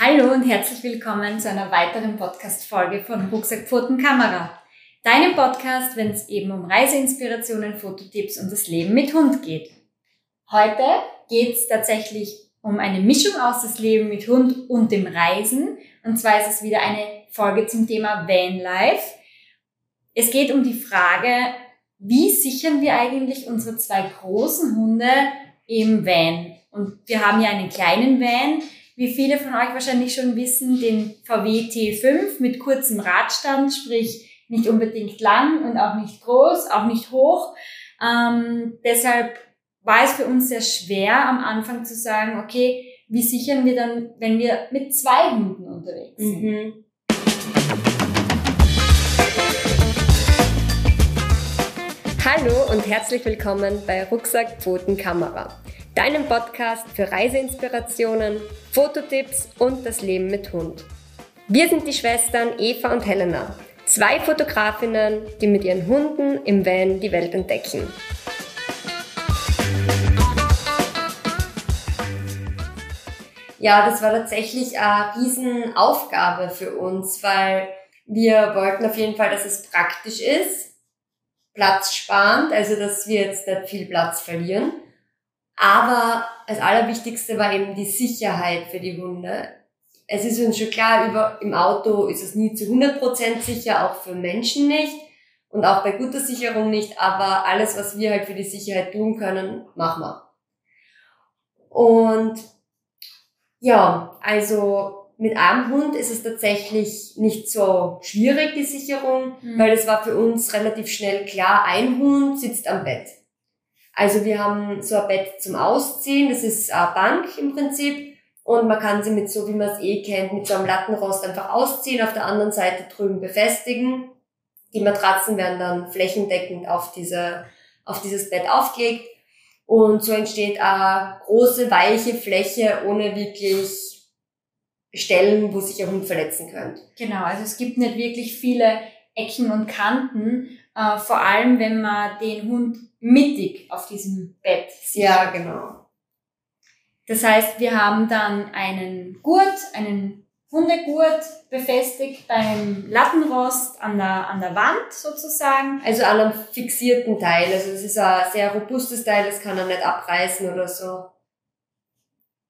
Hallo und herzlich willkommen zu einer weiteren Podcast-Folge von Rucksack Kamera. Deinem Podcast, wenn es eben um Reiseinspirationen, Fototipps und das Leben mit Hund geht. Heute geht es tatsächlich um eine Mischung aus das Leben mit Hund und dem Reisen. Und zwar ist es wieder eine Folge zum Thema Vanlife. Es geht um die Frage, wie sichern wir eigentlich unsere zwei großen Hunde im Van? Und wir haben ja einen kleinen Van, wie viele von euch wahrscheinlich schon wissen, den VW T5 mit kurzem Radstand, sprich nicht unbedingt lang und auch nicht groß, auch nicht hoch. Ähm, deshalb war es für uns sehr schwer am Anfang zu sagen, okay, wie sichern wir dann, wenn wir mit zwei Hunden unterwegs sind? Mhm. Hallo und herzlich willkommen bei Rucksack Pfoten Kamera, deinem Podcast für Reiseinspirationen, Fototipps und das Leben mit Hund. Wir sind die Schwestern Eva und Helena, zwei Fotografinnen, die mit ihren Hunden im Van die Welt entdecken. Ja, das war tatsächlich eine Riesenaufgabe für uns, weil wir wollten auf jeden Fall, dass es praktisch ist, platzsparend, also dass wir jetzt nicht viel Platz verlieren. Aber das Allerwichtigste war eben die Sicherheit für die Hunde. Es ist uns schon klar, über, im Auto ist es nie zu 100% sicher, auch für Menschen nicht und auch bei guter Sicherung nicht, aber alles, was wir halt für die Sicherheit tun können, machen wir. Und ja, also mit einem Hund ist es tatsächlich nicht so schwierig, die Sicherung, mhm. weil es war für uns relativ schnell klar, ein Hund sitzt am Bett. Also wir haben so ein Bett zum Ausziehen, das ist eine Bank im Prinzip und man kann sie mit so, wie man es eh kennt, mit so einem Lattenrost einfach ausziehen, auf der anderen Seite drüben befestigen. Die Matratzen werden dann flächendeckend auf diese, auf dieses Bett aufgelegt und so entsteht eine große, weiche Fläche ohne wirklich Stellen, wo sich ein Hund verletzen könnte. Genau, also es gibt nicht wirklich viele Ecken und Kanten, äh, vor allem wenn man den Hund mittig auf diesem Bett sieht. Ja, genau. Das heißt, wir haben dann einen Gurt, einen Hundegurt befestigt beim Lattenrost an der, an der Wand sozusagen. Also an einem fixierten Teil. Also das ist ein sehr robustes Teil, das kann er nicht abreißen oder so.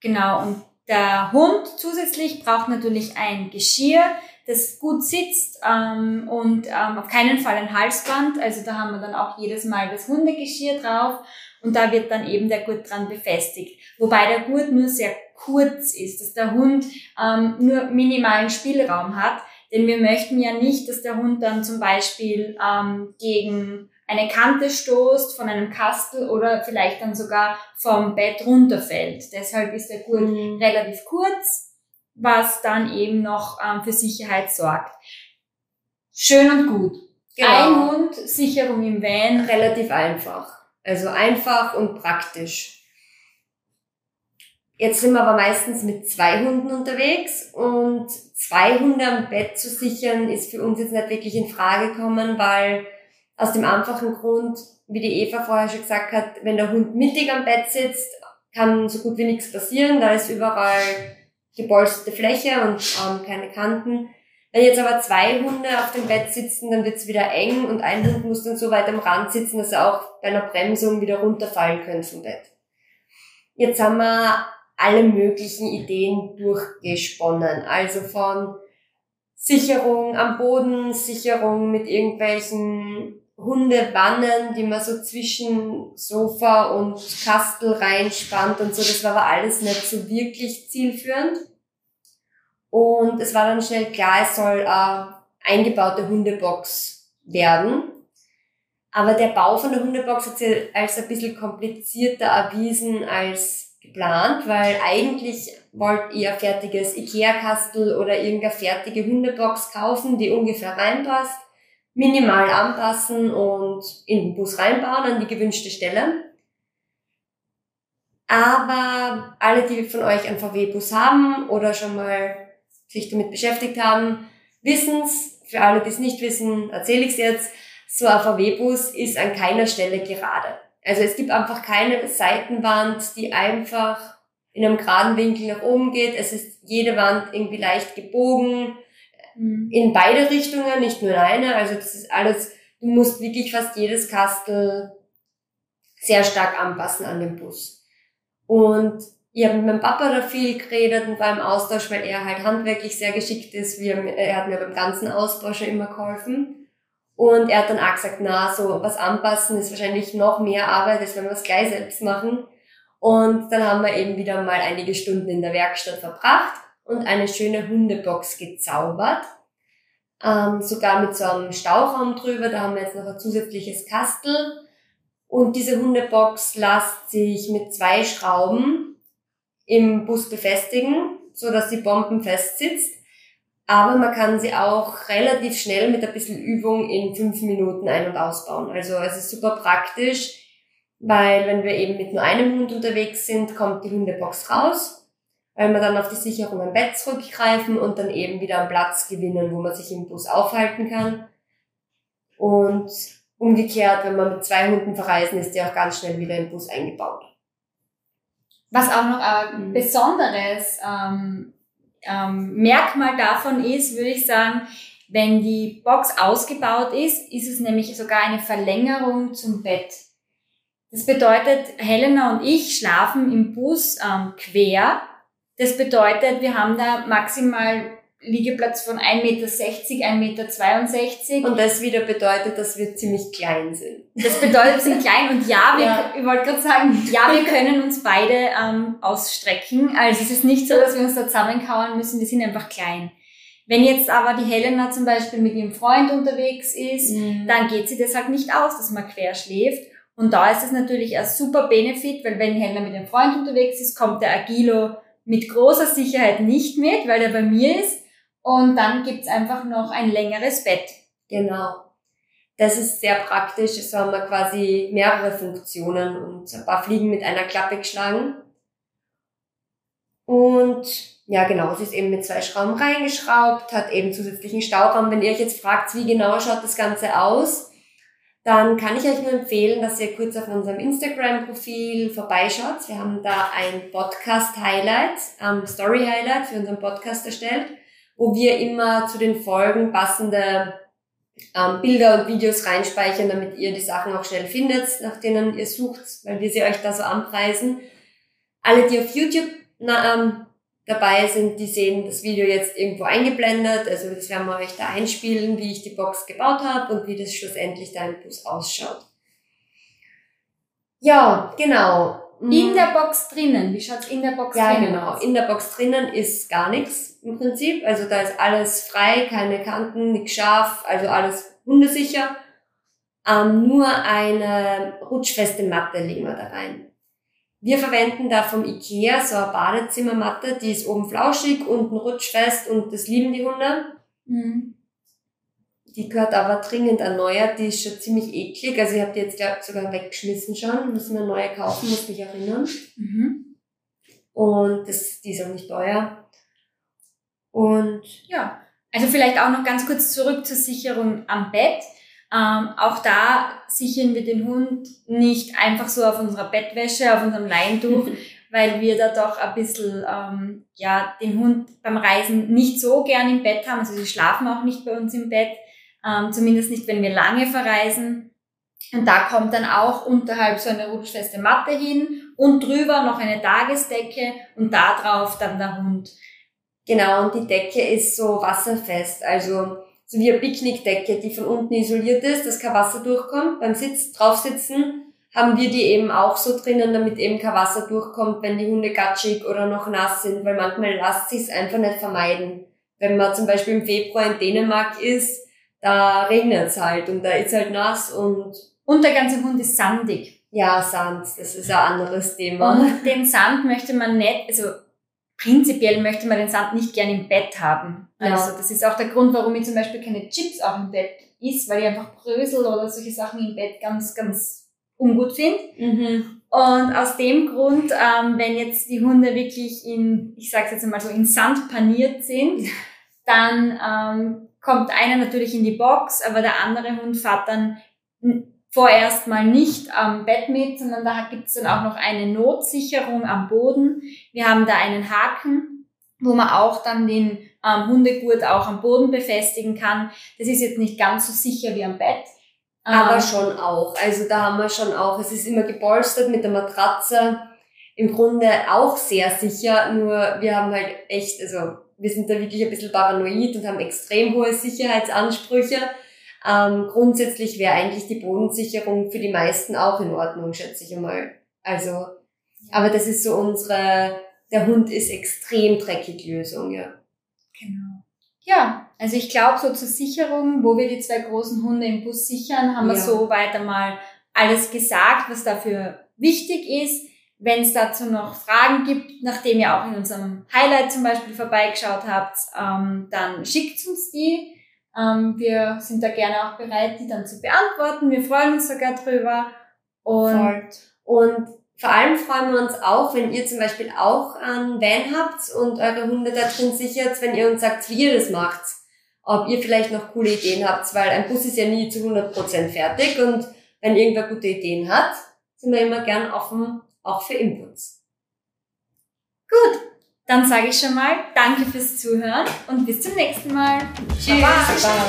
Genau, und der Hund zusätzlich braucht natürlich ein Geschirr, das gut sitzt ähm, und ähm, auf keinen Fall ein Halsband. Also da haben wir dann auch jedes Mal das Hundegeschirr drauf und da wird dann eben der Gurt dran befestigt. Wobei der Gurt nur sehr kurz ist, dass der Hund ähm, nur minimalen Spielraum hat. Denn wir möchten ja nicht, dass der Hund dann zum Beispiel ähm, gegen eine Kante stoßt von einem Kastel oder vielleicht dann sogar vom Bett runterfällt. Deshalb ist der Gurt mhm. relativ kurz, was dann eben noch ähm, für Sicherheit sorgt. Schön und gut. Genau. Ein Hund, Sicherung im Van. Relativ einfach. Also einfach und praktisch. Jetzt sind wir aber meistens mit zwei Hunden unterwegs und zwei Hunde am Bett zu sichern ist für uns jetzt nicht wirklich in Frage gekommen, weil aus dem einfachen Grund, wie die Eva vorher schon gesagt hat, wenn der Hund mittig am Bett sitzt, kann so gut wie nichts passieren. Da ist überall gepolsterte Fläche und ähm, keine Kanten. Wenn jetzt aber zwei Hunde auf dem Bett sitzen, dann wird's wieder eng und ein Hund muss dann so weit am Rand sitzen, dass er auch bei einer Bremsung wieder runterfallen könnte vom Bett. Jetzt haben wir alle möglichen Ideen durchgesponnen. Also von Sicherung am Boden, Sicherung mit irgendwelchen Hundewannen, die man so zwischen Sofa und Kastel reinspannt und so. Das war aber alles nicht so wirklich zielführend. Und es war dann schnell klar, es soll eine eingebaute Hundebox werden. Aber der Bau von der Hundebox hat sich als ein bisschen komplizierter erwiesen als geplant, weil eigentlich wollt ihr fertiges Ikea-Kastel oder irgendeine fertige Hundebox kaufen, die ungefähr reinpasst, minimal anpassen und in den Bus reinbauen an die gewünschte Stelle. Aber alle, die von euch einen VW-Bus haben oder schon mal sich damit beschäftigt haben, wissen's. Für alle, die es nicht wissen, erzähle ich es jetzt. So ein VW-Bus ist an keiner Stelle gerade. Also es gibt einfach keine Seitenwand, die einfach in einem geraden Winkel nach oben geht. Es ist jede Wand irgendwie leicht gebogen. Mhm. In beide Richtungen, nicht nur in eine. Also das ist alles, du musst wirklich fast jedes Kastel sehr stark anpassen an den Bus. Und ich habe mit meinem Papa da viel geredet und war im Austausch, weil er halt handwerklich sehr geschickt ist. Wir, er hat mir beim ganzen Ausbau schon immer geholfen. Und er hat dann auch gesagt, na, so was anpassen ist wahrscheinlich noch mehr Arbeit, als wenn wir es gleich selbst machen. Und dann haben wir eben wieder mal einige Stunden in der Werkstatt verbracht und eine schöne Hundebox gezaubert. Ähm, sogar mit so einem Stauraum drüber, da haben wir jetzt noch ein zusätzliches Kastel. Und diese Hundebox lässt sich mit zwei Schrauben im Bus befestigen, so dass die Bomben fest sitzt. Aber man kann sie auch relativ schnell mit ein bisschen Übung in fünf Minuten ein- und ausbauen. Also es ist super praktisch, weil wenn wir eben mit nur einem Hund unterwegs sind, kommt die Hundebox raus, weil wir dann auf die Sicherung im Bett zurückgreifen und dann eben wieder einen Platz gewinnen, wo man sich im Bus aufhalten kann. Und umgekehrt, wenn wir mit zwei Hunden verreisen, ist die auch ganz schnell wieder im Bus eingebaut. Was auch noch ein mhm. besonderes ähm, ähm, Merkmal davon ist, würde ich sagen, wenn die Box ausgebaut ist, ist es nämlich sogar eine Verlängerung zum Bett. Das bedeutet, Helena und ich schlafen im Bus ähm, quer. Das bedeutet, wir haben da maximal Liegeplatz von 1,60 Meter, 1,62 Meter. Und das wieder bedeutet, dass wir ziemlich klein sind. Das bedeutet, wir sind klein und ja, wir, ja. ich wollte gerade sagen, ja, wir können uns beide ähm, ausstrecken. Also es ist nicht so, dass wir uns da zusammenkauern müssen, wir sind einfach klein. Wenn jetzt aber die Helena zum Beispiel mit ihrem Freund unterwegs ist, mhm. dann geht sie das halt nicht aus, dass man quer schläft. Und da ist es natürlich ein super Benefit, weil wenn Helena mit dem Freund unterwegs ist, kommt der Agilo mit großer Sicherheit nicht mit, weil er bei mir ist. Und dann gibt's einfach noch ein längeres Bett. Genau. Das ist sehr praktisch. So haben wir quasi mehrere Funktionen und ein paar Fliegen mit einer Klappe geschlagen. Und ja, genau, sie ist eben mit zwei Schrauben reingeschraubt, hat eben zusätzlichen Stauraum. Wenn ihr euch jetzt fragt, wie genau schaut das Ganze aus, dann kann ich euch nur empfehlen, dass ihr kurz auf unserem Instagram-Profil vorbeischaut. Wir haben da ein Podcast-Highlight, ähm, Story-Highlight für unseren Podcast erstellt wo wir immer zu den Folgen passende ähm, Bilder und Videos reinspeichern, damit ihr die Sachen auch schnell findet, nach denen ihr sucht, weil wir sie euch da so anpreisen. Alle, die auf YouTube na, ähm, dabei sind, die sehen das Video jetzt irgendwo eingeblendet. Also das werden wir euch da einspielen, wie ich die Box gebaut habe und wie das schlussendlich da im Bus ausschaut. Ja, genau. In mhm. der Box drinnen, wie schaut's in der Box ja, drinnen genau. aus? In der Box drinnen ist gar nichts im Prinzip. Also da ist alles frei, keine Kanten, nichts scharf, also alles hundesicher. Ähm, nur eine rutschfeste Matte legen wir da rein. Wir verwenden da vom Ikea so eine Badezimmermatte, die ist oben flauschig, unten rutschfest und das lieben die Hunde. Mhm. Die gehört aber dringend erneuert, die ist schon ziemlich eklig. Also ich habe die jetzt glaub, sogar weggeschmissen schon. Müssen wir neue kaufen, muss mich erinnern. Mhm. Und das, die ist auch nicht teuer. Und ja, also vielleicht auch noch ganz kurz zurück zur Sicherung am Bett. Ähm, auch da sichern wir den Hund nicht einfach so auf unserer Bettwäsche, auf unserem Leintuch, weil wir da doch ein bisschen ähm, ja, den Hund beim Reisen nicht so gern im Bett haben. Also sie schlafen auch nicht bei uns im Bett ähm, zumindest nicht, wenn wir lange verreisen. Und da kommt dann auch unterhalb so eine rutschfeste Matte hin und drüber noch eine Tagesdecke und da drauf dann der Hund. Genau, und die Decke ist so wasserfest, also so wie eine Picknickdecke, die von unten isoliert ist, dass kein Wasser durchkommt. Beim Sitz draufsitzen haben wir die eben auch so drinnen, damit eben kein Wasser durchkommt, wenn die Hunde gatschig oder noch nass sind, weil manchmal lässt sich einfach nicht vermeiden. Wenn man zum Beispiel im Februar in Dänemark ist, da regnet es halt und da ist halt nass und... Und der ganze Hund ist sandig. Ja, Sand, das ist ein anderes Thema. Und den Sand möchte man nicht, also prinzipiell möchte man den Sand nicht gern im Bett haben. Also ja. das ist auch der Grund, warum ich zum Beispiel keine Chips auch im Bett isst, weil ich einfach Brösel oder solche Sachen im Bett ganz, ganz ungut finde. Mhm. Und aus dem Grund, ähm, wenn jetzt die Hunde wirklich in, ich sag's jetzt einmal so, in Sand paniert sind, dann ähm, kommt einer natürlich in die Box, aber der andere Hund fährt dann vorerst mal nicht am Bett mit, sondern da gibt's dann auch noch eine Notsicherung am Boden. Wir haben da einen Haken, wo man auch dann den ähm, Hundegurt auch am Boden befestigen kann. Das ist jetzt nicht ganz so sicher wie am Bett. Aber ähm, schon auch. Also da haben wir schon auch, es ist immer gepolstert mit der Matratze. Im Grunde auch sehr sicher, nur wir haben halt echt, also wir sind da wirklich ein bisschen paranoid und haben extrem hohe Sicherheitsansprüche. Ähm, grundsätzlich wäre eigentlich die Bodensicherung für die meisten auch in Ordnung, schätze ich einmal. Also, aber das ist so unsere, der Hund ist extrem dreckig Lösung, ja. Genau. Ja, also ich glaube, so zur Sicherung, wo wir die zwei großen Hunde im Bus sichern, haben ja. wir so weiter mal alles gesagt, was dafür wichtig ist. Wenn es dazu noch Fragen gibt, nachdem ihr auch in unserem Highlight zum Beispiel vorbeigeschaut habt, ähm, dann schickt uns die. Ähm, wir sind da gerne auch bereit, die dann zu beantworten. Wir freuen uns sogar drüber. Und, Voll. und vor allem freuen wir uns auch, wenn ihr zum Beispiel auch einen Van habt und eure Hunde da drin sichert, wenn ihr uns sagt, wie ihr das macht. Ob ihr vielleicht noch coole Ideen habt, weil ein Bus ist ja nie zu 100% fertig und wenn irgendwer gute Ideen hat, sind wir immer gern offen, auch für Inputs. Gut, dann sage ich schon mal Danke fürs Zuhören und bis zum nächsten Mal. Tschüss. Baba.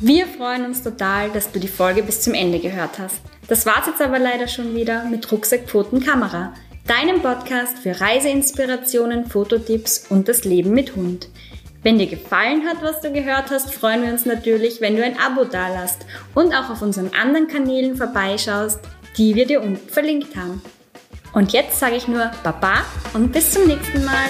Wir freuen uns total, dass du die Folge bis zum Ende gehört hast. Das war's jetzt aber leider schon wieder mit Rucksack, Pfoten, Kamera, deinem Podcast für Reiseinspirationen, Fototipps und das Leben mit Hund. Wenn dir gefallen hat, was du gehört hast, freuen wir uns natürlich, wenn du ein Abo dalasst und auch auf unseren anderen Kanälen vorbeischaust, die wir dir unten verlinkt haben. Und jetzt sage ich nur Baba und bis zum nächsten Mal.